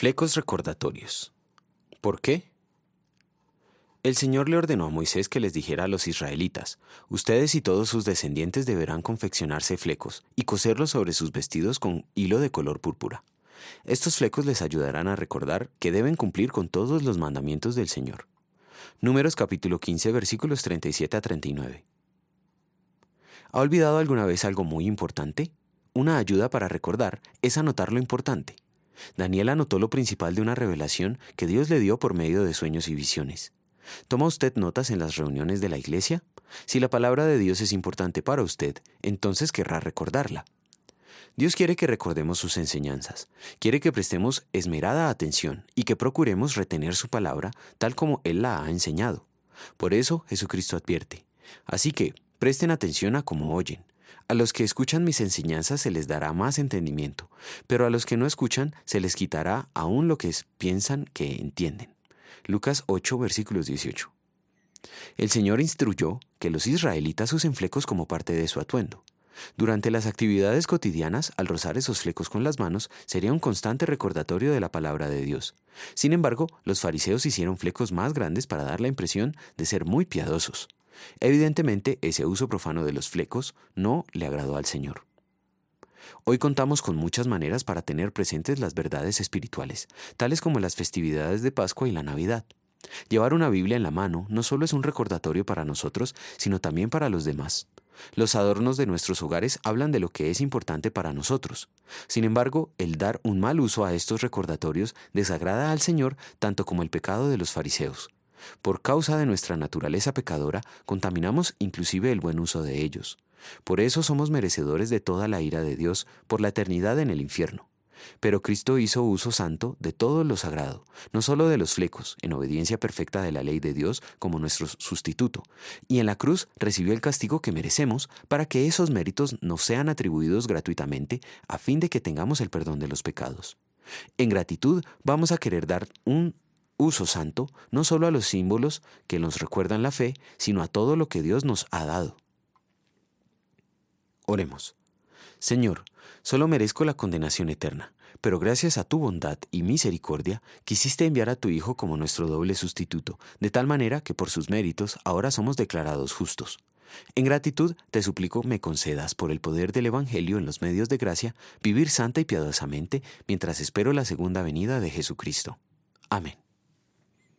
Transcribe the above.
Flecos recordatorios. ¿Por qué? El Señor le ordenó a Moisés que les dijera a los israelitas, ustedes y todos sus descendientes deberán confeccionarse flecos y coserlos sobre sus vestidos con hilo de color púrpura. Estos flecos les ayudarán a recordar que deben cumplir con todos los mandamientos del Señor. Números capítulo 15 versículos 37 a 39. ¿Ha olvidado alguna vez algo muy importante? Una ayuda para recordar es anotar lo importante. Daniel anotó lo principal de una revelación que Dios le dio por medio de sueños y visiones. ¿Toma usted notas en las reuniones de la iglesia? Si la palabra de Dios es importante para usted, entonces querrá recordarla. Dios quiere que recordemos sus enseñanzas, quiere que prestemos esmerada atención y que procuremos retener su palabra tal como Él la ha enseñado. Por eso Jesucristo advierte. Así que, presten atención a cómo oyen. A los que escuchan mis enseñanzas se les dará más entendimiento, pero a los que no escuchan se les quitará aún lo que piensan que entienden. Lucas 8, versículos 18. El Señor instruyó que los israelitas usen flecos como parte de su atuendo. Durante las actividades cotidianas, al rozar esos flecos con las manos, sería un constante recordatorio de la palabra de Dios. Sin embargo, los fariseos hicieron flecos más grandes para dar la impresión de ser muy piadosos. Evidentemente, ese uso profano de los flecos no le agradó al Señor. Hoy contamos con muchas maneras para tener presentes las verdades espirituales, tales como las festividades de Pascua y la Navidad. Llevar una Biblia en la mano no solo es un recordatorio para nosotros, sino también para los demás. Los adornos de nuestros hogares hablan de lo que es importante para nosotros. Sin embargo, el dar un mal uso a estos recordatorios desagrada al Señor tanto como el pecado de los fariseos. Por causa de nuestra naturaleza pecadora, contaminamos inclusive el buen uso de ellos. Por eso somos merecedores de toda la ira de Dios por la eternidad en el infierno. Pero Cristo hizo uso santo de todo lo sagrado, no solo de los flecos, en obediencia perfecta de la ley de Dios como nuestro sustituto, y en la cruz recibió el castigo que merecemos para que esos méritos nos sean atribuidos gratuitamente a fin de que tengamos el perdón de los pecados. En gratitud vamos a querer dar un uso santo no solo a los símbolos que nos recuerdan la fe, sino a todo lo que Dios nos ha dado. Oremos. Señor, solo merezco la condenación eterna, pero gracias a tu bondad y misericordia quisiste enviar a tu Hijo como nuestro doble sustituto, de tal manera que por sus méritos ahora somos declarados justos. En gratitud te suplico me concedas por el poder del Evangelio en los medios de gracia vivir santa y piadosamente mientras espero la segunda venida de Jesucristo. Amén.